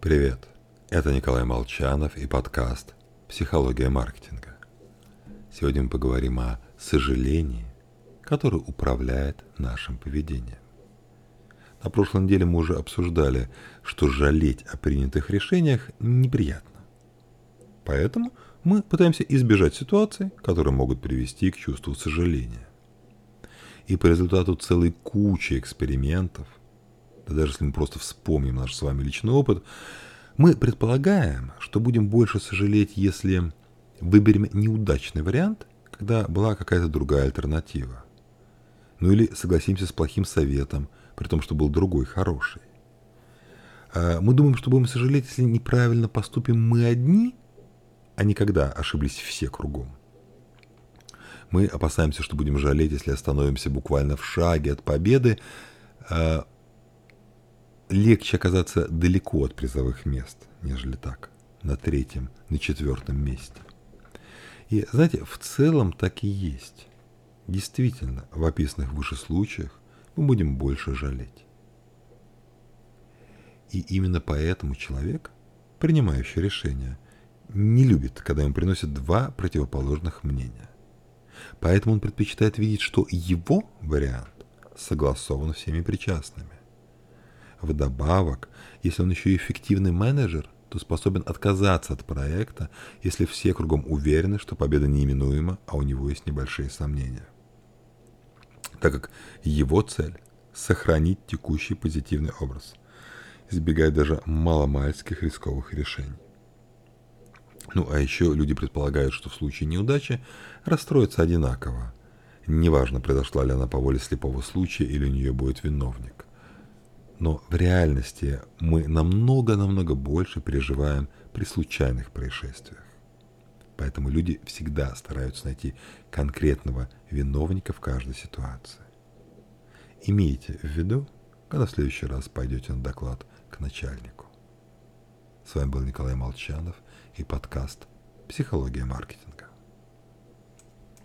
Привет, это Николай Молчанов и подкаст «Психология маркетинга». Сегодня мы поговорим о сожалении, которое управляет нашим поведением. На прошлой неделе мы уже обсуждали, что жалеть о принятых решениях неприятно. Поэтому мы пытаемся избежать ситуаций, которые могут привести к чувству сожаления. И по результату целой кучи экспериментов – даже если мы просто вспомним наш с вами личный опыт, мы предполагаем, что будем больше сожалеть, если выберем неудачный вариант, когда была какая-то другая альтернатива. Ну или согласимся с плохим советом, при том, что был другой хороший. А мы думаем, что будем сожалеть, если неправильно поступим мы одни, а не когда ошиблись все кругом. Мы опасаемся, что будем жалеть, если остановимся буквально в шаге от победы, а легче оказаться далеко от призовых мест, нежели так, на третьем, на четвертом месте. И знаете, в целом так и есть. Действительно, в описанных выше случаях мы будем больше жалеть. И именно поэтому человек, принимающий решение, не любит, когда ему приносят два противоположных мнения. Поэтому он предпочитает видеть, что его вариант согласован всеми причастными. Вдобавок, если он еще и эффективный менеджер, то способен отказаться от проекта, если все кругом уверены, что победа неименуема, а у него есть небольшие сомнения. Так как его цель – сохранить текущий позитивный образ, избегая даже маломальских рисковых решений. Ну а еще люди предполагают, что в случае неудачи расстроятся одинаково. Неважно, произошла ли она по воле слепого случая или у нее будет виновник. Но в реальности мы намного-намного больше переживаем при случайных происшествиях. Поэтому люди всегда стараются найти конкретного виновника в каждой ситуации. Имейте в виду, когда в следующий раз пойдете на доклад к начальнику. С вами был Николай Молчанов и подкаст «Психология маркетинга».